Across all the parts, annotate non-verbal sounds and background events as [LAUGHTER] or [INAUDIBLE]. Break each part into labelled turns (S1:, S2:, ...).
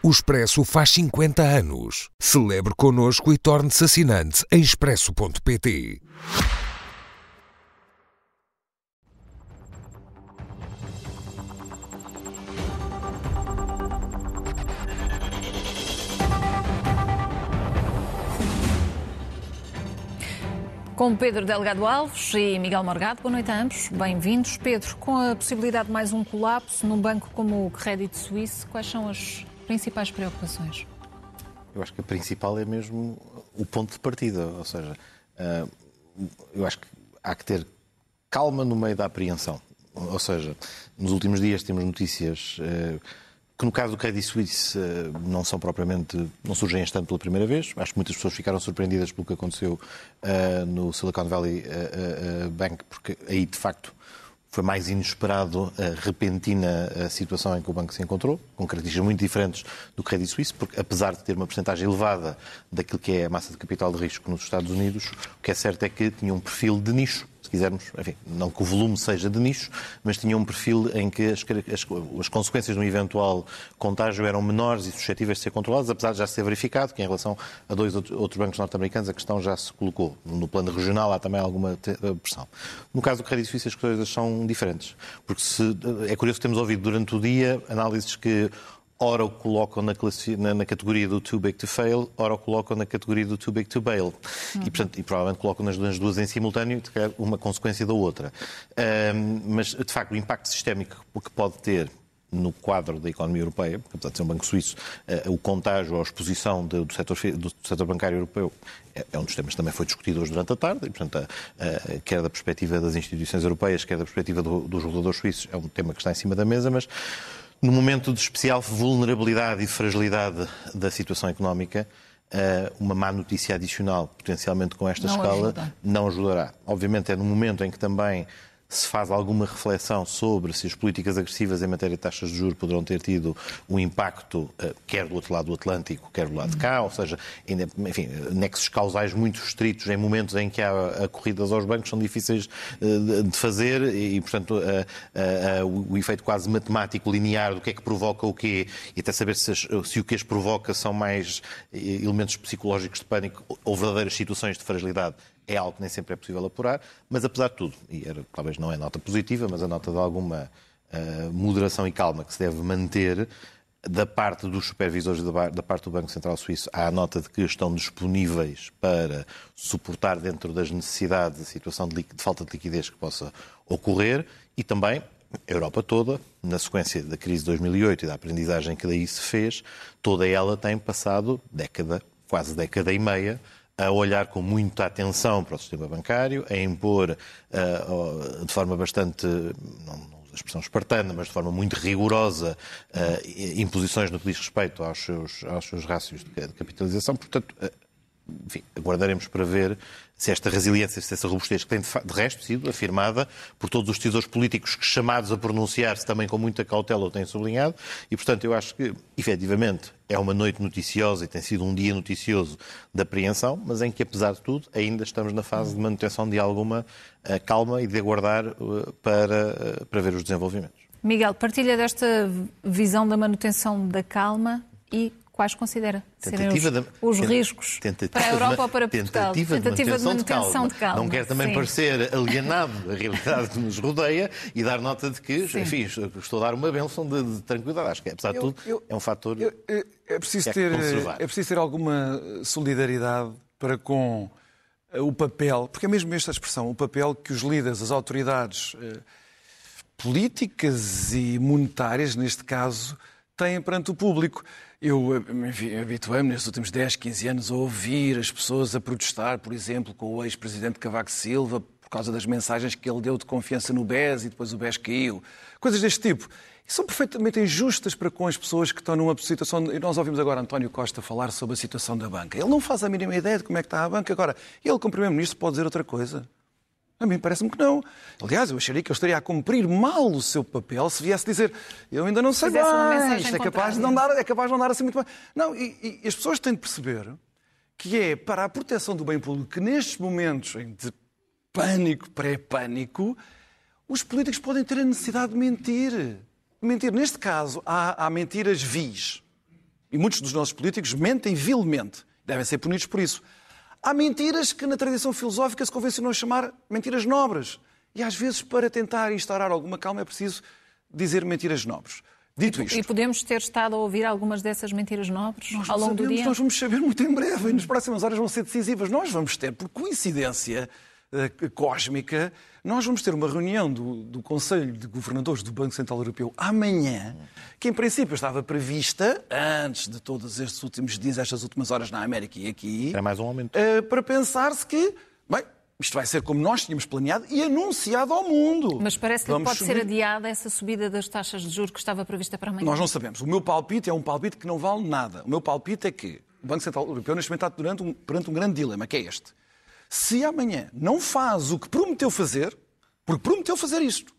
S1: O Expresso faz 50 anos. Celebre connosco e torne-se assinante em expresso.pt.
S2: Com Pedro Delgado Alves e Miguel Morgado, boa noite a ambos, bem-vindos. Pedro, com a possibilidade de mais um colapso num banco como o Credit Suisse, quais são as principais preocupações?
S3: Eu acho que a principal é mesmo o ponto de partida, ou seja, eh, eu acho que há que ter calma no meio da apreensão. Ou seja, nos últimos dias temos notícias eh, que no caso do Credit Suisse eh, não são propriamente, não surgem este ano pela primeira vez. Acho que muitas pessoas ficaram surpreendidas pelo que aconteceu no Silicon Valley Bank, porque aí de facto foi mais inesperado a repentina a situação em que o banco se encontrou, com características muito diferentes do Credit Suisse, porque apesar de ter uma porcentagem elevada daquilo que é a massa de capital de risco nos Estados Unidos, o que é certo é que tinha um perfil de nicho se quisermos, enfim, não que o volume seja de nicho, mas tinha um perfil em que as, as, as, consequências de um eventual contágio eram menores e suscetíveis de ser controladas, apesar de já ser verificado que em relação a dois outros bancos norte-americanos a questão já se colocou. No plano regional há também alguma eh, pressão. No caso do Credit Suisse as coisas são diferentes, porque se, é curioso que temos ouvido durante o dia análises que ora o colocam na, na, na, categoria do too big to fail, ora o colocam na categoria do too big to bail. Uhum. E, portanto, e provavelmente colocam nas, nas, duas em simultâneo, uma consequência da outra. Um, mas, de facto, o impacto sistémico que pode ter no quadro da economia europeia, porque apesar de ser um banco suíço, uh, o contágio ou a exposição de, do, setor, do setor bancário europeu é, é, um dos temas que também foi discutido hoje durante a tarde, e, portanto, a, a, quer da perspectiva das instituições europeias, quer da perspectiva do, dos reguladores suíços, é um tema que está em cima da mesa, mas no momento de especial vulnerabilidade e fragilidade da situação económica, eh, uma má notícia adicional, potencialmente com esta
S2: não
S3: escala,
S2: ajuda.
S3: não ajudará. Obviamente é no momento em que também se faz alguma reflexão sobre se as políticas agressivas em matéria de taxas de juros poderão ter tido um impacto, eh, quer do outro lado do Atlântico, quer do lado de cá, ou seja, enfim, nexos causais muito estritos em momentos em que há corridas aos bancos são difíceis eh, de fazer e, portanto, o efeito quase matemático linear do que é que provoca o quê? E até saber se, se o que as provoca são mais eh, elementos psicológicos de pânico ou verdadeiras situações de fragilidade é algo que nem sempre é possível apurar, mas apesar de tudo, e era, talvez não é nota positiva, mas a nota de alguma uh, moderação e calma que se deve manter, da parte dos supervisores da, parte do Banco Central Suíço, há a nota de que estão disponíveis para suportar dentro das necessidades a situação de, de falta de liquidez que possa ocorrer e também a Europa toda, na sequência da crise de 2008 e da aprendizagem que daí se fez, toda ela tem passado década, quase década e meia, a olhar com muita atenção para o sistema bancário, a impor uh, de forma bastante, não, não uso a expressão espartana, mas de forma muito rigorosa, uh, imposições no que diz respeito aos seus, aos seus rácios de capitalização. Portanto, uh, enfim, aguardaremos para ver se esta resiliência, se essa robustez, que tem de resto sido afirmada por todos os decisores políticos que, chamados a pronunciar-se também com muita cautela, o têm sublinhado, e portanto eu acho que, efetivamente, é uma noite noticiosa e tem sido um dia noticioso de apreensão, mas em que, apesar de tudo, ainda estamos na fase de manutenção de alguma uh, calma e de aguardar uh, para, uh, para ver os desenvolvimentos.
S2: Miguel, partilha desta visão da manutenção da calma e quais considera serem os,
S3: de,
S2: os riscos para a Europa ou para
S3: Portugal? Tentativa, tentativa de, manutenção de, calma. de calma. Não quer também Sim. parecer alienado da realidade que nos rodeia e dar nota de que, Sim. enfim, estou a dar uma benção de, de tranquilidade. Acho que, apesar de tudo, eu, é um fator eu, eu,
S4: é preciso ter É preciso ter alguma solidariedade para com eh, o papel, porque é mesmo esta expressão, o papel que os líderes, as autoridades eh, políticas e monetárias, neste caso, têm perante o público. Eu habituei-me nestes últimos 10, 15 anos a ouvir as pessoas a protestar, por exemplo, com o ex-presidente Cavaco Silva, por causa das mensagens que ele deu de confiança no BES e depois o BES caiu. Coisas deste tipo. E são perfeitamente injustas para com as pessoas que estão numa situação. E nós ouvimos agora António Costa falar sobre a situação da banca. Ele não faz a mínima ideia de como é que está a banca. Agora, ele, como Primeiro-Ministro, pode dizer outra coisa. A mim parece-me que não. Aliás, eu acharia que eu estaria a cumprir mal o seu papel se viesse dizer eu ainda não sei bem, isto é capaz, de não dar, é capaz de não dar assim muito bem. Não, e, e as pessoas têm de perceber que é para a proteção do bem público que nestes momentos de pânico, pré-pânico, os políticos podem ter a necessidade de mentir. Mentir. Neste caso, há, há mentiras vis. E muitos dos nossos políticos mentem vilmente. Devem ser punidos por isso. Há mentiras que na tradição filosófica se convencionou chamar mentiras nobres. E às vezes, para tentar instaurar alguma calma, é preciso dizer mentiras nobres. Dito isto.
S2: E podemos ter estado a ouvir algumas dessas mentiras nobres
S4: Nós
S2: ao longo do
S4: sabemos,
S2: dia?
S4: Nós vamos saber muito em breve e nas próximas horas vão ser decisivas. Nós vamos ter, por coincidência eh, cósmica, nós vamos ter uma reunião do, do Conselho de Governadores do Banco Central Europeu amanhã, que em princípio estava prevista, antes de todos estes últimos dias, estas últimas horas na América e aqui,
S3: Era mais um aumento.
S4: eh, para pensar-se que, bem, isto vai ser como nós tínhamos planeado e anunciado ao mundo.
S2: Mas parece que pode ser
S4: subir-
S2: adiada essa subida das taxas de juros que estava prevista para amanhã.
S4: Nós não sabemos. O meu palpite é um palpite que não vale nada. O meu palpite é que o Banco Central Europeu neste momento está durante um, perante um grande dilema, que é este. Se amanhã não faz o que prometeu fazer, porque prometeu fazer isto,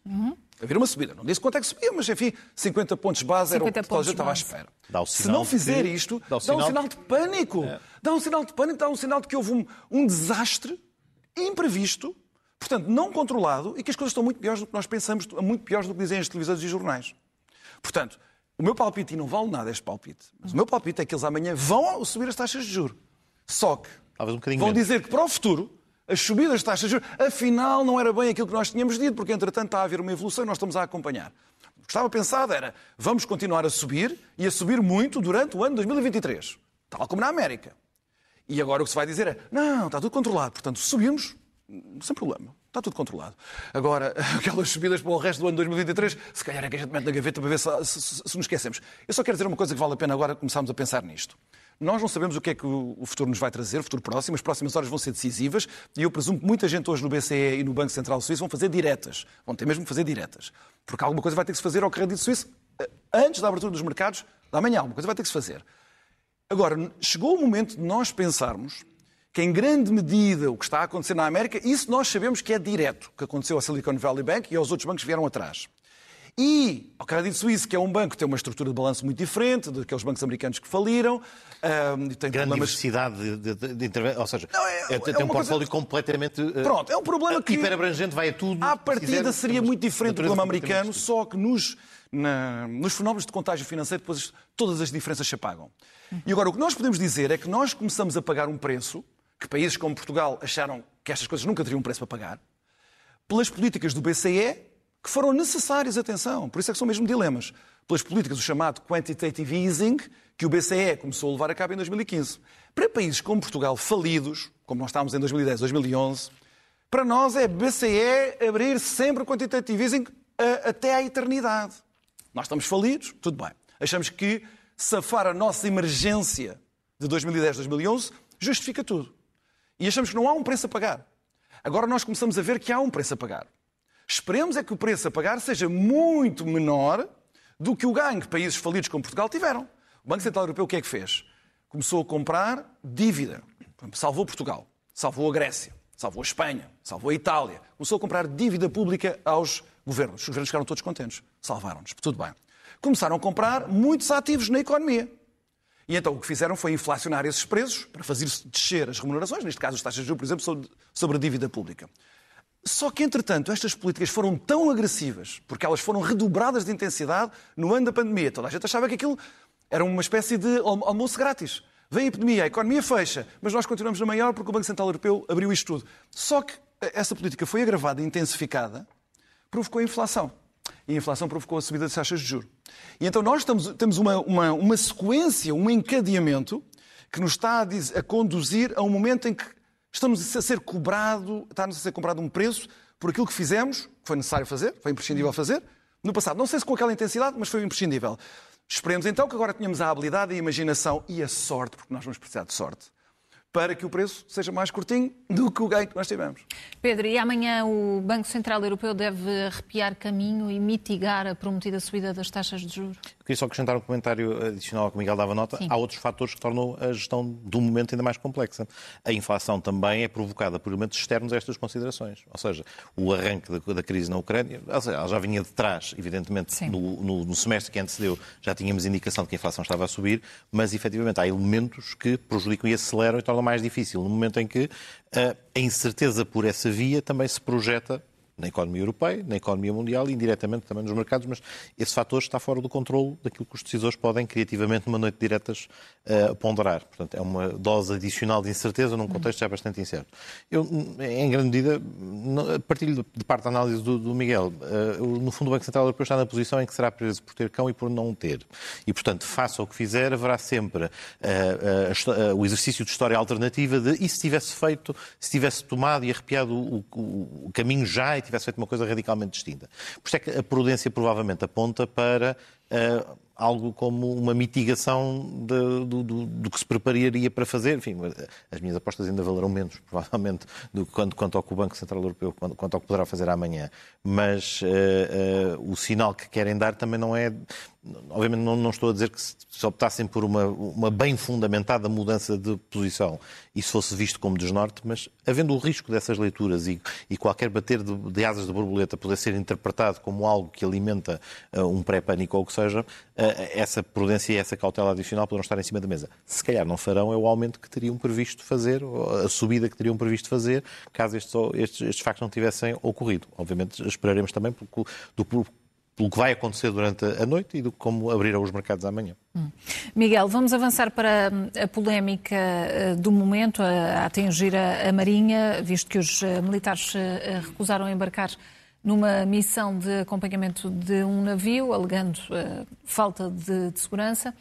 S4: haver uma subida. Não disse quanto é que subia, mas enfim, 50 pontos base era o
S2: 50
S4: que toda a gente estava à espera.
S3: Dá o
S4: Se
S3: sinal
S4: não fizer
S3: que-
S4: isto,
S3: dá o
S4: dá um
S3: sinal
S4: sinal
S3: de-
S4: pânico. Dá um sinal de pânico, dá um sinal de que houve um, um desastre imprevisto, portanto, não controlado, e que as coisas estão muito piores do que nós pensamos, muito piores do que dizem as televisões e os jornais. Portanto, o meu palpite, e não vale nada este palpite, mas o meu palpite é que eles amanhã vão subir as taxas de juros. Só que
S3: Talvez um bocadinho
S4: vão
S3: menos.
S4: dizer que para o futuro as subidas das taxas de juros, afinal, não era bem aquilo que nós tínhamos dito, porque entretanto está a haver uma evolução e nós estamos a acompanhar. O que estava pensado era, vamos continuar a subir e a subir muito durante o ano 2023, tal como na América. E agora o que se vai dizer é: não, está tudo controlado. Portanto, subimos sem problema. Está tudo controlado. Agora, [LAUGHS] aquelas subidas para o resto do ano 2023, se calhar é que a gente mete na gaveta para ver se, se, se- se nos esquecemos. Eu só quero dizer uma coisa que vale a pena agora começarmos a pensar nisto. Nós não sabemos o que é que o futuro nos vai trazer, o futuro próximo, as próximas horas vão ser decisivas e eu presumo que muita gente hoje no BCE e no Banco Central Suíço vão fazer diretas. Vão ter mesmo que fazer diretas. Porque alguma coisa vai ter que se fazer ao crédito suíço eh, antes da abertura dos mercados da manhã. Alguma coisa vai ter que se fazer. Agora, chegou o momento de nós pensarmos que, em grande medida, o que está a acontecer na América, isso nós sabemos que é direto, que aconteceu ao Silicon Valley Bank e aos outros bancos que vieram atrás. E ao Crédito Suíço, que é um banco que tem uma estrutura de balanço muito diferente daqueles bancos americanos que faliram, e tem
S3: Grande
S4: problemas...
S3: diversidade de, de, de intervenção. Ou seja,
S4: Não, é-
S3: é-
S4: é
S3: tem
S4: uma
S3: um
S4: coisa-
S3: portfólio completamente. eh,
S4: Pronto, é um problema que...
S3: Hiperabrangente, vai a tudo.
S4: À partida
S3: quiser,
S4: seria muito diferente do problema americano, só que nos, na- nos fenómenos de contágio financeiro depois todas as diferenças se apagam. E agora o que nós podemos dizer é que nós começamos a pagar um preço que países como Portugal acharam que estas coisas nunca teriam preço para pagar, pelas políticas do BCE que foram necessárias, atenção, por isso é que são mesmo dilemas, pelas políticas do chamado quantitative easing que o BCE começou a levar a cabo em 2015. Para países como Portugal falidos, como nós estávamos em 2010, 2011, para nós é BCE abrir sempre o quantitative easing a- até à eternidade. Nós estamos falidos, tudo bem. Achamos que safar a nossa emergência de 2010, 2011 justifica tudo. E achamos que não há um preço a pagar. Agora nós começamos a ver que há um preço a pagar. Esperemos é que o preço a pagar seja muito menor do que o ganho que países falidos como Portugal tiveram. O Banco Central Europeu o que é que fez? Começou a comprar dívida. Salvou Portugal, salvou a Grécia, salvou a Espanha, salvou a Itália. Começou a comprar dívida pública aos governos. Os governos ficaram todos contentes. Salvaram-nos. Tudo bem. Começaram a comprar muitos ativos na economia. E então o que fizeram foi inflacionar esses preços para fazer descer as remunerações, neste caso as taxas de juros, por exemplo, sobre a dívida pública. Só que, entretanto, estas políticas foram tão agressivas, porque elas foram redobradas de intensidade no ano da pandemia. Toda a gente achava que aquilo era uma espécie de almo- almoço grátis. Vem a epidemia, a economia fecha, mas nós continuamos na maior porque o Banco Central Europeu abriu isto tudo. Só que eh, essa política foi agravada e intensificada, provocou a inflação. E a inflação provocou a subida das taxas de juros. E então nós estamos- temos uma, uma, uma sequência, um encadeamento que nos está a, a conduzir a um momento em que estamos a ser cobrado, está-nos a ser cobrado um preço por aquilo que fizemos, que foi necessário fazer, foi imprescindível fazer, no passado. Não sei se com aquela intensidade, mas foi imprescindível. Esperemos então que agora tenhamos a habilidade, a imaginação e a sorte, porque nós vamos precisar de sorte, para que o preço seja mais curtinho do que o ganho que nós tivemos.
S2: Pedro, e amanhã o Banco Central Europeu deve arrepiar caminho e mitigar a prometida subida das taxas de juros?
S3: Queria só acrescentar um comentário adicional ao que o Miguel dava nota.
S2: Sim.
S3: Há outros fatores que tornam a gestão do momento ainda mais complexa. A inflação também é provocada por elementos externos a estas considerações. Ou seja, o arranque da, da crise na Ucrânia, seja, ela já vinha de trás, evidentemente, no, no- no semestre que antecedeu já tínhamos indicação de que a inflação estava a subir, mas efetivamente há elementos que prejudicam e aceleram e tornam mais difícil. No momento em que ah, a incerteza por essa via também se projeta na economia europeia, na economia mundial e indiretamente também nos mercados, mas esse fator está fora do controle daquilo que os decisores podem criativamente, numa noite de diretas, uh, ponderar. Portanto, é uma dose adicional de incerteza num contexto já bastante incerto. Eu, em grande medida, partilho de parte da análise do, do Miguel. Uh, no fundo, o Banco Central Europeu está na posição em que será preso por ter cão e por não ter. E, portanto, faça o que fizer, haverá sempre uh, o exercício de história alternativa de e se tivesse feito, se tivesse tomado e arrepiado o, o, o caminho já e tivesse feito uma coisa radicalmente distinta. Por isso é que a prudência provavelmente aponta para uh, algo como uma mitigação de, do, do, do, que se prepararia para fazer. Enfim, as minhas apostas ainda valerão menos, [LAUGHS] provavelmente, do que quanto, quanto ao que o Banco Central Europeu, quanto, quanto ao que poderá fazer amanhã. Mas uh, uh, o sinal que querem dar também não é. Obviamente, não, não estou a dizer que se, se optassem por uma, uma bem fundamentada mudança de posição, isso fosse visto como desnorte, mas havendo o risco dessas leituras e, e qualquer bater de, de, asas de borboleta poder ser interpretado como algo que alimenta uh, um pré-pânico ou o que seja, essa prudência e essa cautela adicional poderão estar em cima da mesa. Se calhar não farão é o aumento que teriam previsto fazer, a subida que teriam previsto fazer, caso estes, estes, estes factos não tivessem ocorrido. Obviamente esperaremos também pelo, do, pelo que vai acontecer durante a noite e do como abrirão os mercados amanhã. Hum.
S2: Miguel, vamos avançar para a polémica eh, do momento a atingir a Marinha, visto que os eh, militares eh, recusaram embarcar numa missão de acompanhamento de um navio, alegando uh, falta de, de, segurança.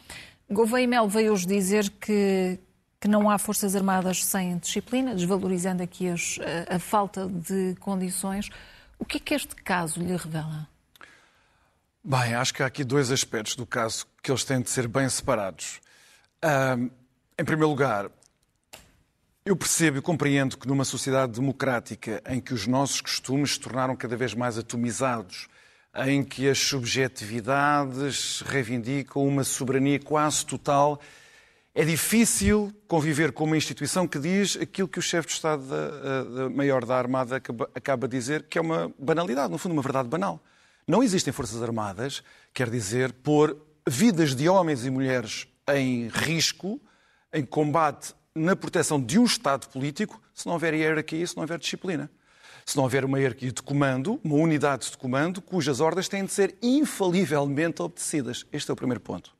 S2: Gouveia Mel veio hoje dizer que, que não há Forças Armadas sem disciplina, desvalorizando aqui as, a, eh, a, falta de condições. O que é que este caso lhe revela?
S4: Bem, acho que há aqui dois aspectos do caso que eles têm de ser bem separados. em primeiro lugar, eu percebo e compreendo que numa sociedade democrática em que os nossos costumes se tornaram cada vez mais atomizados, em que as subjetividades reivindicam uma soberania quase total, é difícil conviver com uma instituição que diz aquilo que o chefe de Estado da, maior da Armada acaba, acaba de dizer, que é uma banalidade, no fundo, uma verdade banal. Não existem Forças Armadas, quer dizer, pôr vidas de homens e mulheres em risco, em combate na proteção de um Estado político se não houver hierarquia, se não houver disciplina. Se não houver uma hierarquia de comando, uma unidade de comando, cujas ordens têm de ser infalivelmente obedecidas. Este é o primeiro ponto.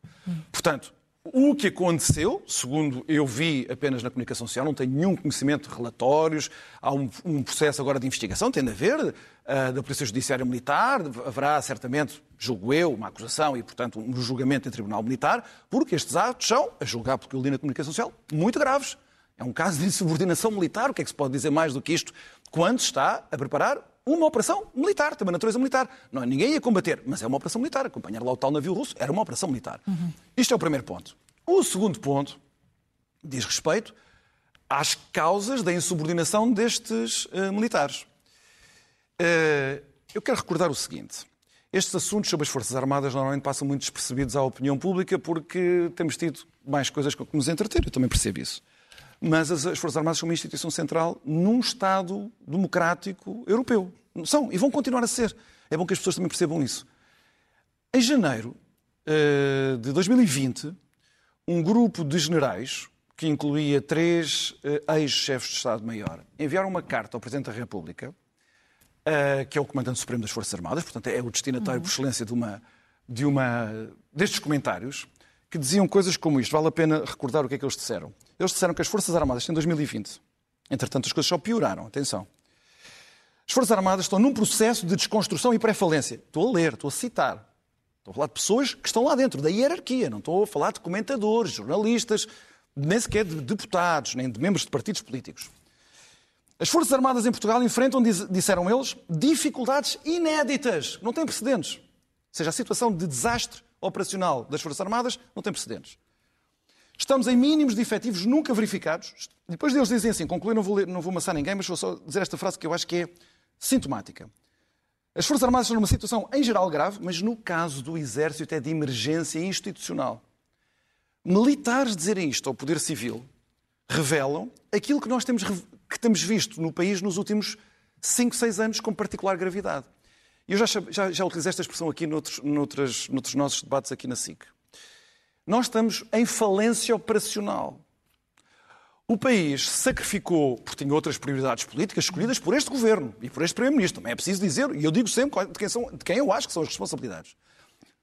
S4: Portanto, o que aconteceu, segundo eu vi apenas na comunicação social, não tenho nenhum conhecimento de relatórios, há um, um processo agora de investigação, tem de haver, uh, da Polícia Judiciária Militar, haverá certamente, julgo eu, uma acusação e, portanto, um julgamento em Tribunal Militar, porque estes atos são, a julgar porque eu li na comunicação social, muito graves. É um caso de insubordinação militar, o que é que se pode dizer mais do que isto, quando está a preparar uma operação militar, também natureza militar. Não é ninguém a combater, mas é uma operação militar. Acompanhar lá o tal navio russo era uma operação militar. Uhum. Isto é o primeiro ponto. O segundo ponto diz respeito às causas da insubordinação destes uh, militares. Uh, eu quero recordar o seguinte. Estes assuntos sobre as Forças Armadas normalmente passam muito despercebidos à opinião pública porque temos tido mais coisas que nos entreter, eu também percebo isso. Mas as, as Forças Armadas são uma instituição central num Estado democrático europeu. São, e vão continuar a ser. É bom que as pessoas também percebam isso. Em janeiro uh, de 2020, um grupo de generais, que incluía três uh, ex-chefes de Estado-Maior, enviaram uma carta ao Presidente da República, uh, que é o Comandante Supremo das Forças Armadas, portanto é o destinatário uhum. por excelência de uma, de uma, destes comentários, que diziam coisas como isto. Vale a pena recordar o que é que eles disseram. Eles disseram que as Forças Armadas em 2020, entretanto as coisas só pioraram, atenção. As Forças Armadas estão num processo de desconstrução e pré-falência. Estou a ler, estou a citar. Estou a falar de pessoas que estão lá dentro da hierarquia, não estou a falar de comentadores, jornalistas, nem sequer de deputados, nem de membros de partidos políticos. As Forças Armadas em Portugal enfrentam, disseram eles, dificuldades inéditas, não têm precedentes. Ou seja, a situação de desastre operacional das Forças Armadas não tem precedentes. Estamos em mínimos de efetivos nunca verificados. Depois deles dizem assim, concluir, não vou, ler, não vou amassar ninguém, mas vou só dizer esta frase que eu acho que é sintomática. As Forças Armadas estão numa situação em geral grave, mas no caso do Exército é de emergência institucional. Militares dizerem isto ao Poder Civil revelam aquilo que nós temos, que temos visto no país nos últimos 5, 6 anos com particular gravidade. Eu já, já, já utilizei esta expressão aqui noutros, noutros, noutros nossos debates aqui na SIC. Nós estamos em falência operacional. O país sacrificou, porque tinha outras prioridades políticas escolhidas por este governo e por este Primeiro-Ministro. Também é preciso dizer, e eu digo sempre de quem, são, de quem eu acho que são as responsabilidades.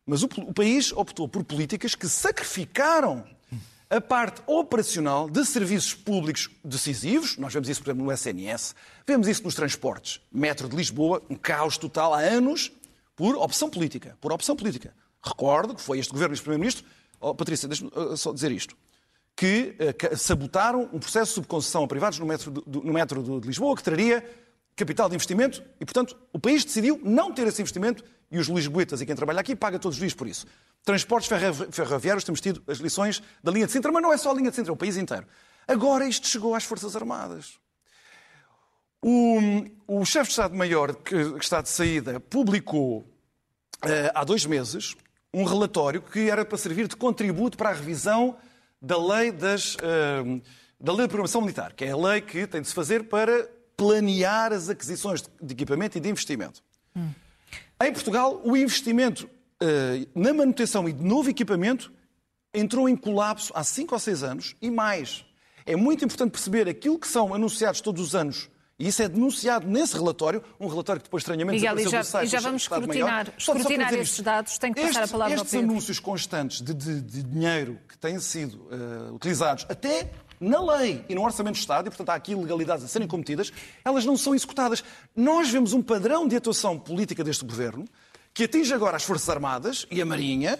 S4: Mas o, o país optou por políticas que sacrificaram a parte operacional de serviços públicos decisivos. Nós vemos isso, por exemplo, no SNS, vemos isso nos transportes. Metro de Lisboa, um caos total há anos, por opção política. Por opção política. Recordo que foi este governo e este Primeiro-Ministro. Oh, Patrícia, deixa-me uh, só dizer isto que uh, sabotaram um processo de subconcessão a privados no metro, de, no metro de Lisboa, que traria capital de investimento, e, portanto, o país decidiu não ter esse investimento e os lisboetas e quem trabalha aqui paga todos os dias por isso. Transportes ferroviários, temos tido as lições da linha de Sintra, mas não é só a linha de Sintra, é o país inteiro. Agora isto chegou às Forças Armadas. O, o chefe de Estado-Maior, que está de saída, publicou uh, há dois meses um relatório que era para servir de contributo para a revisão da lei, das, uh, da lei de programação militar, que é a lei que tem de se fazer para planear as aquisições de equipamento e de investimento. Hum. Em Portugal, o investimento uh, na manutenção e de novo equipamento entrou em colapso há 5 ou 6 anos e mais. É muito importante perceber aquilo que são anunciados todos os anos e isso é denunciado nesse relatório, um relatório que depois estranhamente
S2: Miguel, desapareceu já, do site e já vamos escrutinar, escrutinar estes dados. Tem que passar
S4: estes,
S2: a palavra
S4: estes
S2: ao Pedro.
S4: anúncios constantes de, de, de dinheiro que têm sido uh, utilizados até na lei e no Orçamento do Estado, e portanto há aqui ilegalidades a serem cometidas, elas não são executadas. Nós vemos um padrão de atuação política deste governo que atinge agora as Forças Armadas e a Marinha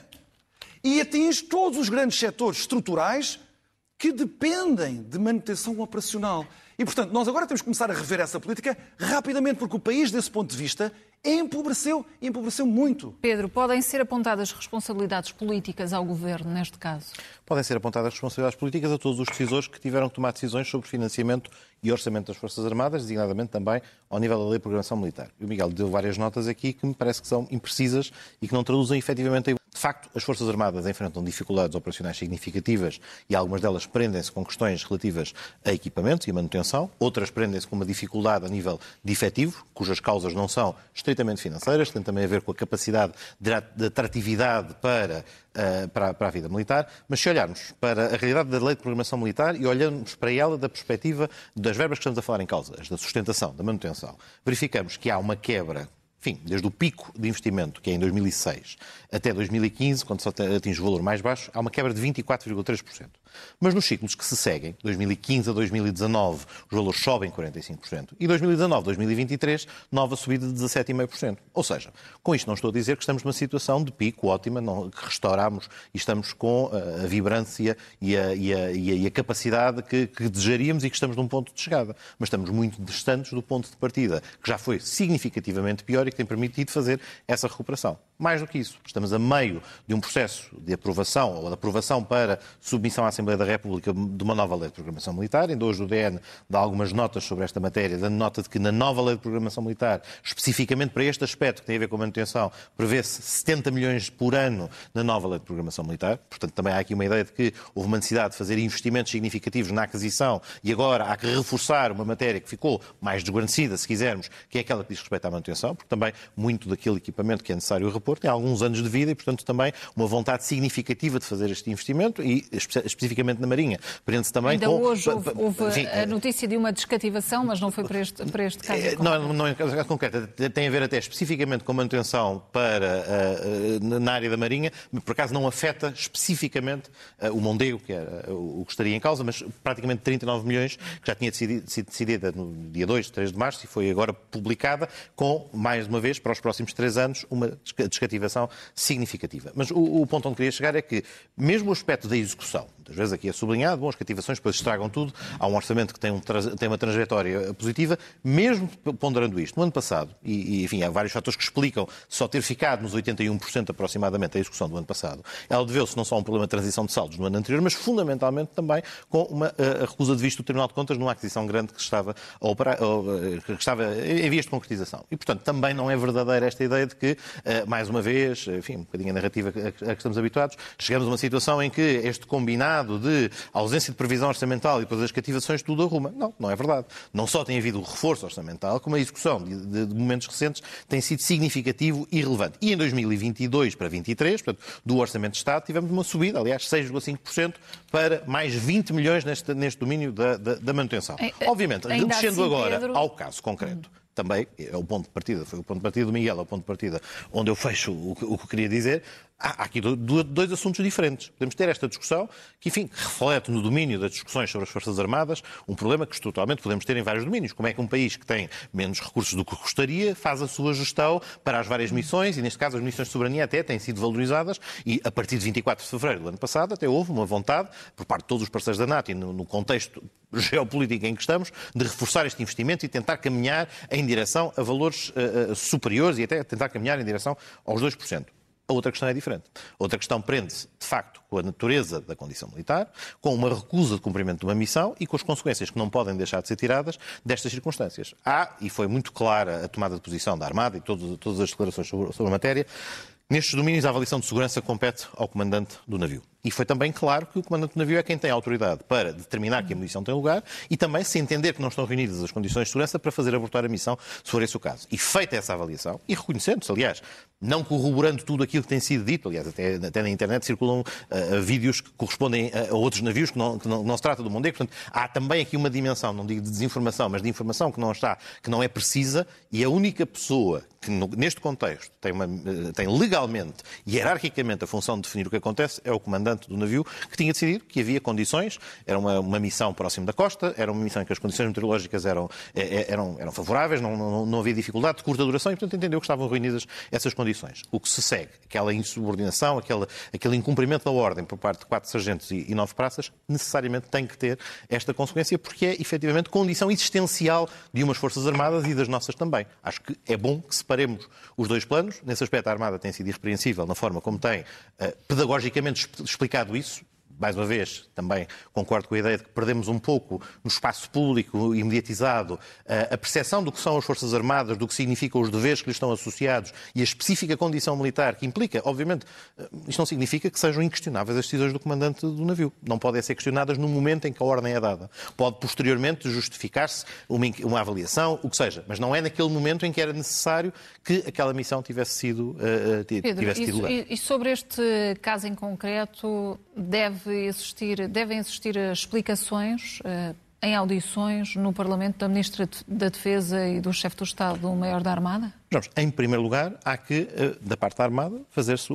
S4: e atinge todos os grandes setores estruturais que dependem de manutenção operacional. E, portanto, nós agora temos que começar a rever essa política rapidamente, porque o país, desse ponto de vista, empobreceu, e empobreceu muito.
S2: Pedro, podem ser apontadas responsabilidades políticas ao governo neste caso?
S3: Podem ser apontadas responsabilidades políticas a todos os decisores que tiveram que tomar decisões sobre financiamento e orçamento das Forças Armadas, designadamente também ao nível da Lei de Programação Militar. E o Miguel deu várias notas aqui que me parece que são imprecisas e que não traduzem efetivamente a de facto, as Forças Armadas enfrentam dificuldades operacionais significativas e algumas delas prendem-se com questões relativas a equipamentos e a manutenção, outras prendem-se com uma dificuldade a nível de efetivo, cujas causas não são estritamente financeiras, têm também a ver com a capacidade de atratividade para, uh, para, para a vida militar. Mas se olharmos para a realidade da Lei de Programação Militar e olharmos para ela da perspectiva das verbas que estamos a falar em causa, da sustentação, da manutenção, verificamos que há uma quebra enfim, desde o pico de investimento, que é em 2006, até 2015, quando se atinge o valor mais baixo, há uma quebra de 24,3%. Mas nos ciclos que se seguem, 2015 a 2019, os valores sobem 45%. E 2019 a 2023, nova subida de 17,5%. Ou seja, com isto não estou a dizer que estamos numa situação de pico ótima, não, que restauramos e estamos com a, a vibrância e a, e, a, e a, capacidade que, que desejaríamos e que estamos num ponto de chegada. Mas estamos muito distantes do ponto de partida, que já foi significativamente pior e que tem permitido fazer essa recuperação. Mais do que isso, estamos a meio de um processo de aprovação ou de aprovação para submissão à Assembleia da República de uma nova lei de programação militar. Ainda hoje o DN dá algumas notas sobre esta matéria, dando nota de que na nova lei de programação militar, especificamente para este aspecto que tem a ver com a manutenção, prevê-se 70 milhões por ano na nova lei de programação militar. Portanto, também há aqui uma ideia de que houve uma necessidade de fazer investimentos significativos na aquisição e agora há que reforçar uma matéria que ficou mais desguarnecida, se quisermos, que é aquela que diz respeito à manutenção, porque também muito daquele equipamento que é necessário repor tem alguns anos de vida e, portanto, também uma vontade significativa de fazer este investimento e, especificamente na Marinha.
S2: Prende-se também Ainda com... hoje houve, houve enfim, a notícia de uma descativação, mas não foi para este, para este caso
S3: é, Não, não é caso concreto. Tem a ver até especificamente com manutenção para, uh, na área da Marinha. Por acaso não afeta especificamente uh, o Mondego, que era o que estaria em causa, mas praticamente 39 milhões, que já tinha sido decidida no dia 2, 3 de março e foi agora publicada, com, mais uma vez, para os próximos três anos, uma descativação significativa. Mas o, o ponto onde queria chegar é que, mesmo o aspecto da execução, muitas vezes aqui é sublinhado, bom, as cativações depois estragam tudo, há um orçamento que tem, um, tem uma trajetória positiva, mesmo ponderando isto. No ano passado, e, e, enfim, há vários fatores que explicam só ter ficado nos 81% aproximadamente a execução do ano passado, ela deveu-se não só a um problema de transição de saldos no ano anterior, mas fundamentalmente também com uma a, a recusa de visto do Tribunal de Contas numa aquisição grande que estava, a operar, que estava em vias de concretização. E, portanto, também não é verdadeira esta ideia de que, mais uma vez, enfim, um bocadinho a narrativa a que estamos habituados, chegamos a uma situação em que este combinado de ausência de previsão orçamental e depois as cativações tudo arruma. Não, não é verdade. Não só tem havido o reforço orçamental, como a execução de, de, de momentos recentes tem sido significativo e relevante. E em 2022 para 2023, portanto, do Orçamento de Estado, tivemos uma subida, aliás, 6,5% para mais 20 milhões neste, neste domínio da, da, da manutenção. Obviamente, descendo assim, agora Pedro... ao caso concreto também é o ponto de partida, foi o ponto de partida do Miguel, é o ponto de partida onde eu fecho o, o que queria dizer. Há aqui dois assuntos diferentes. Podemos ter esta discussão que, enfim, reflete no domínio das discussões sobre as Forças Armadas um problema que estruturalmente podemos ter em vários domínios. Como é que um país que tem menos recursos do que gostaria faz a sua gestão para as várias missões, e neste caso as missões de soberania até têm sido valorizadas, e a partir de 24 de fevereiro do ano passado até houve uma vontade, por parte de todos os parceiros da NATO e no, contexto geopolítico em que estamos, de reforçar este investimento e tentar caminhar em direção a valores uh, superiores e até tentar caminhar em direção aos 2%. A outra questão é diferente. A outra questão prende-se, de facto, com a natureza da condição militar, com uma recusa de cumprimento de uma missão e com as consequências que não podem deixar de ser tiradas destas circunstâncias. Há, e foi muito clara a tomada de posição da Armada e todas, as declarações sobre, sobre a matéria, nestes domínios a avaliação de segurança compete ao comandante do navio. E foi também claro que o comandante do navio é quem tem autoridade para determinar que a missão tem lugar e também se entender que não estão reunidas as condições de segurança para fazer abortar a missão, se for esse o caso. E feita essa avaliação, e reconhecendo-se, aliás, não corroborando tudo aquilo que tem sido dito, aliás, até, até na internet circulam uh, vídeos que correspondem a, a, outros navios que não, que não, não se trata do Mondego, portanto, há também aqui uma dimensão, não digo de desinformação, mas de informação que não está, que não é precisa, e a única pessoa que neste contexto tem, uma, eh, tem legalmente e hierarquicamente a função de definir o que acontece é o comandante do navio, que tinha decidido que havia condições, era uma, uma missão próximo da costa, era uma missão em que as condições meteorológicas eram, eh, eh, eram, eram favoráveis, não, não, não havia dificuldade de curta duração e, portanto, entendeu que estavam reunidas essas condições. O que se segue, aquela insubordinação, aquele, aquele incumprimento da ordem por parte de quatro sargentos e, e nove praças, necessariamente tem que ter esta consequência, porque é, efetivamente, condição existencial de umas Forças Armadas e das nossas também. Acho que é bom que separemos os dois planos. Nesse aspecto, a Armada tem sido irrepreensível na forma como tem uh, pedagogicamente explicado isso mais uma vez, também concordo com a ideia de que perdemos um pouco no espaço público e mediatizado eh, a percepção do que são as Forças Armadas, do que significam os deveres que lhes estão associados e a específica condição militar que implica, obviamente, eh, isto não significa que sejam inquestionáveis as decisões do comandante do navio. Não podem ser questionadas no momento em que a ordem é dada. Pode posteriormente justificar-se uma, uma, avaliação, o que seja, mas não é naquele momento em que era necessário que aquela missão tivesse sido uh,
S2: Pedro,
S3: tivesse
S2: tido lugar. E, e sobre este caso em concreto, deve deve existir, devem existir explicações uh, em audições no Parlamento da Ministra da Defesa e do Chefe do Estado-Maior da Armada?
S3: Em primeiro lugar, há que, eh, da parte da Armada, fazer-se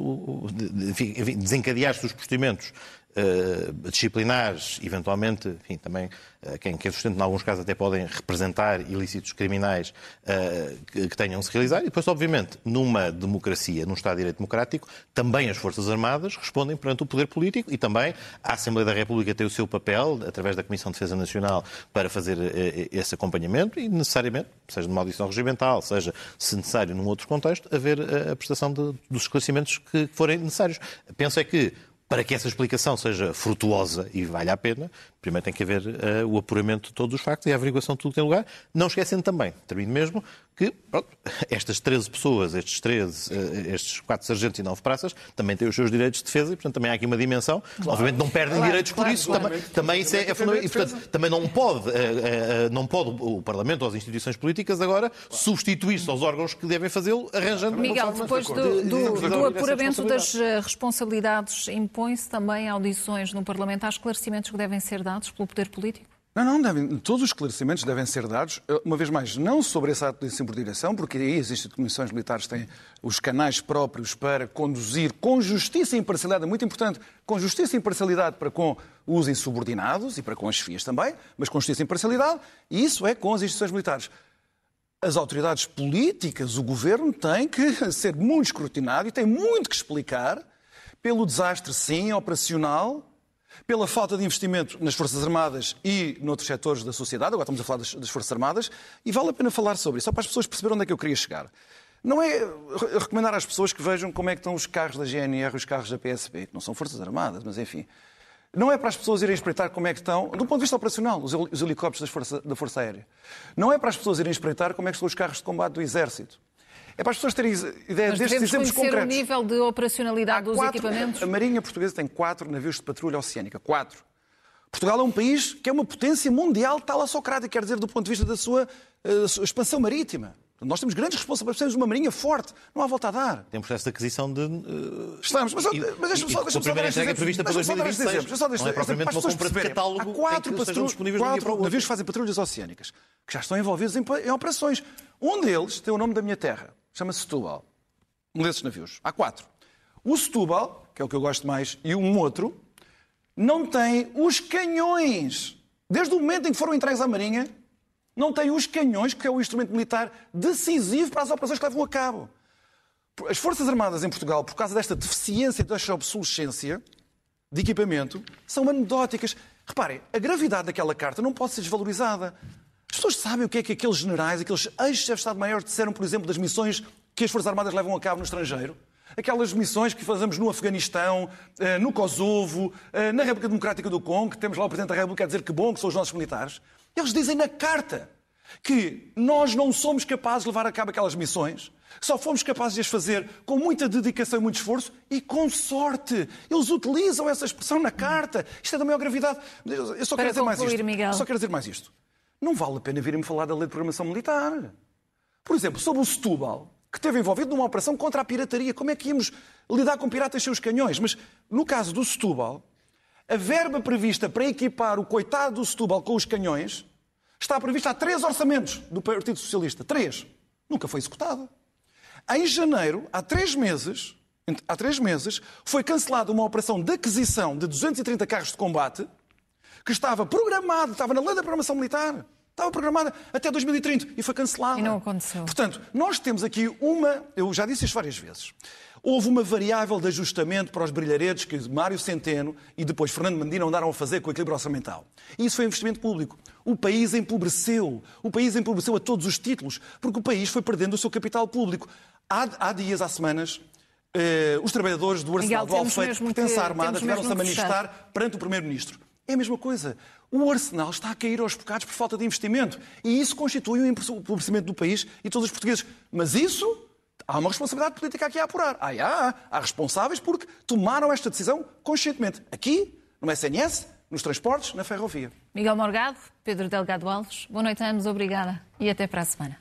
S3: desencadear-se os procedimentos uh, disciplinares, eventualmente, enfim, também uh, quem, quem sustenta, em alguns casos, até podem representar ilícitos criminais uh, que, que, tenham se realizar. E depois, obviamente, numa democracia, num Estado de Direito Democrático, também as Forças Armadas respondem perante o poder político e também a Assembleia da República tem o seu papel, através da Comissão de Defesa Nacional, para fazer esse acompanhamento e, necessariamente, seja numa audição regimental, seja, se necessário, num outro contexto, haver a prestação de, dos esclarecimentos que forem necessários. Penso é que para que essa explicação seja frutuosa e valha a pena, primeiro tem que haver uh, o apuramento de todos os factos e a averiguação de tudo que tem lugar, não esquecendo também, termino mesmo, que pronto, [LAUGHS] estas 13 pessoas, estes 13, eh, estes 4 sargentos e 9 praças, também têm os seus direitos de defesa e, portanto, também há aqui uma dimensão. Claro. Obviamente não perdem claro, direitos claro, por isso. Também, também isso é, é fundamental. E, portanto, também não pode, uh, uh, não pode o Parlamento ou as instituições políticas agora substituir-se aos órgãos que devem fazê-lo, arranjando
S2: Miguel, uma depois do, do, do, do apuramento das responsabilidades, impõe-se também audições no Parlamento. Há esclarecimentos que devem ser dados pelo poder político?
S4: Não, não, devem, todos os esclarecimentos devem ser dados, uma vez mais, não sobre esse ato de insubordinação, porque aí existem comissões militares têm os canais próprios para conduzir com justiça e imparcialidade, é muito importante, com justiça e imparcialidade para com os insubordinados e para com as FIAs também, mas com justiça e imparcialidade, e isso é com as instituições militares. As autoridades políticas, o governo, tem que [LAUGHS] ser muito escrutinado e tem muito que explicar pelo desastre, sim, operacional, pela falta de investimento nas Forças Armadas e noutros setores da sociedade, agora estamos a falar das, das, Forças Armadas, e vale a pena falar sobre isso, só para as pessoas perceberem onde é que eu queria chegar. Não é recomendar às pessoas que vejam como é que estão os carros da GNR e os carros da PSP, que não são Forças Armadas, mas enfim. Não é para as pessoas irem espreitar como é que estão, do ponto de vista operacional, os, os helicópteros Força, da Força Aérea. Não é para as pessoas irem espreitar como é que estão os carros de combate do Exército. É para as pessoas terem ideia
S2: Mas
S4: destes exemplos concretos.
S2: o nível de operacionalidade dos
S4: quatro-
S2: equipamentos?
S4: A Marinha Portuguesa tem quatro navios de patrulha oceânica. Quatro. Portugal é um país que é uma potência mundial talassocrática, quer dizer, do ponto de vista da sua, eh, da sua expansão marítima. Nós temos grandes responsabilidades, temos uma marinha forte, não há volta a dar.
S3: Tem um processo de aquisição de. eh,
S4: Estamos, mas,
S3: E-
S4: mas deixa-me só,
S3: e
S4: deixa-me
S3: com a
S4: só dar
S3: prevista para
S4: Deixa-me só dar estes
S3: 2026.
S4: exemplos. Deixa-me só
S3: Não é propriamente uma
S4: pessoas
S3: compra de catálogo
S4: Há quatro,
S3: eles estejam
S4: patru-
S3: disponíveis
S4: quatro navios que fazem patrulhas oceânicas, que já estão envolvidos em, em operações. Um deles tem o nome da minha terra, chama-se Setúbal. Um desses navios. Há quatro. O Setúbal, que é o que eu gosto mais, e um outro, não tem os canhões. Desde o momento em que foram entregues à Marinha, não tem os canhões, que é o instrumento militar decisivo para as operações que levam a cabo. As Forças Armadas em Portugal, por causa desta deficiência, desta obsolescência de equipamento, são anedóticas. Reparem, a gravidade daquela carta não pode ser desvalorizada. As pessoas sabem o que é que aqueles generais, aqueles ex-chefes de Estado-Maior disseram, por exemplo, das missões que as Forças Armadas levam a cabo no estrangeiro? Aquelas missões que fazemos no Afeganistão, eh, no Kosovo, eh, na República Democrática do Congo, que temos lá o Presidente da República a dizer que bom que são os nossos militares. Eles dizem na carta que nós não somos capazes de levar a cabo aquelas missões, só fomos capazes de as fazer com muita dedicação e muito esforço e com sorte. Eles utilizam essa expressão na carta. Isto é da maior gravidade. Eu só
S2: Para
S4: quero dizer mais
S2: concluir,
S4: isto.
S2: Miguel.
S4: Eu Só quero dizer mais isto. Não vale a pena virem-me falar da lei de programação militar. Por exemplo, sobre o Setúbal, que esteve envolvido numa operação contra a pirataria. Como é que íamos lidar com piratas sem os canhões? Mas no caso do Setúbal, a verba prevista para equipar o coitado do Setúbal com os canhões está prevista há três orçamentos do Partido Socialista. Três. Nunca foi executada. Em janeiro, há três meses, há três meses, foi cancelada uma operação de aquisição de 230 carros de combate que estava programada, estava na lei da programação militar, estava programada até 2030 e foi cancelada.
S2: E não aconteceu.
S4: Portanto, nós temos aqui uma, eu já disse isto várias vezes, houve uma variável de ajustamento para os brilharetes que Mário Centeno e depois Fernando Medina andaram a fazer com o equilíbrio orçamental. E isso foi investimento público. O país empobreceu. O país empobreceu a todos os títulos, porque o país foi perdendo o seu capital público. Há, há dias, há semanas, eh, os trabalhadores do Arsenal do Alfeite,
S2: mesmo que-
S4: pertence à Armada, tiveram-se a manifestar perante o Primeiro-Ministro. É a mesma coisa. O Arsenal está a cair aos bocados por falta de investimento. E isso constitui um empobrecimento do país e todos os portugueses. Mas isso, há uma responsabilidade política aqui a apurar. Ah, há, há responsáveis porque tomaram esta decisão conscientemente. Aqui, no SNS, nos transportes, na ferrovia.
S2: Miguel Morgado, Pedro Delgado Alves, boa noite a ambos, obrigada e até para a semana.